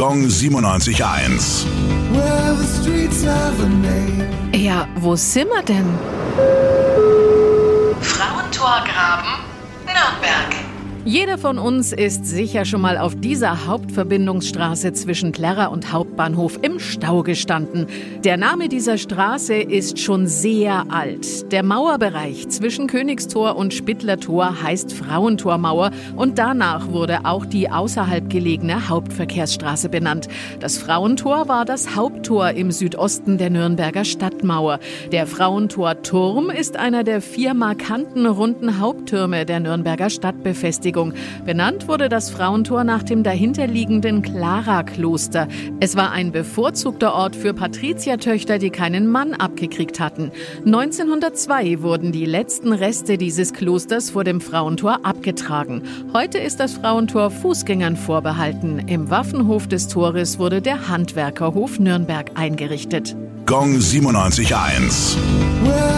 Gong 97.1. Well, the streets have a name. Ja, wo sind wir denn? Frauentor Graben, Nürnberg. Jeder von uns ist sicher schon mal auf dieser Hauptverbindungsstraße zwischen Klerrer und Hauptbahnhof im Stau gestanden. Der Name dieser Straße ist schon sehr alt. Der Mauerbereich zwischen Königstor und Spittlertor heißt Frauentormauer und danach wurde auch die außerhalb gelegene Hauptverkehrsstraße benannt. Das Frauentor war das Haupttor im Südosten der Nürnberger Stadtmauer. Der Frauentorturm ist einer der vier markanten runden Haupttürme der Nürnberger Stadtbefestigung. Benannt wurde das Frauentor nach dem dahinterliegenden Clara-Kloster. Es war ein bevorzugter Ort für Patriziertöchter, die keinen Mann abgekriegt hatten. 1902 wurden die letzten Reste dieses Klosters vor dem Frauentor abgetragen. Heute ist das Frauentor Fußgängern vorbehalten. Im Waffenhof des Tores wurde der Handwerkerhof Nürnberg eingerichtet. Gong 97.1. Well,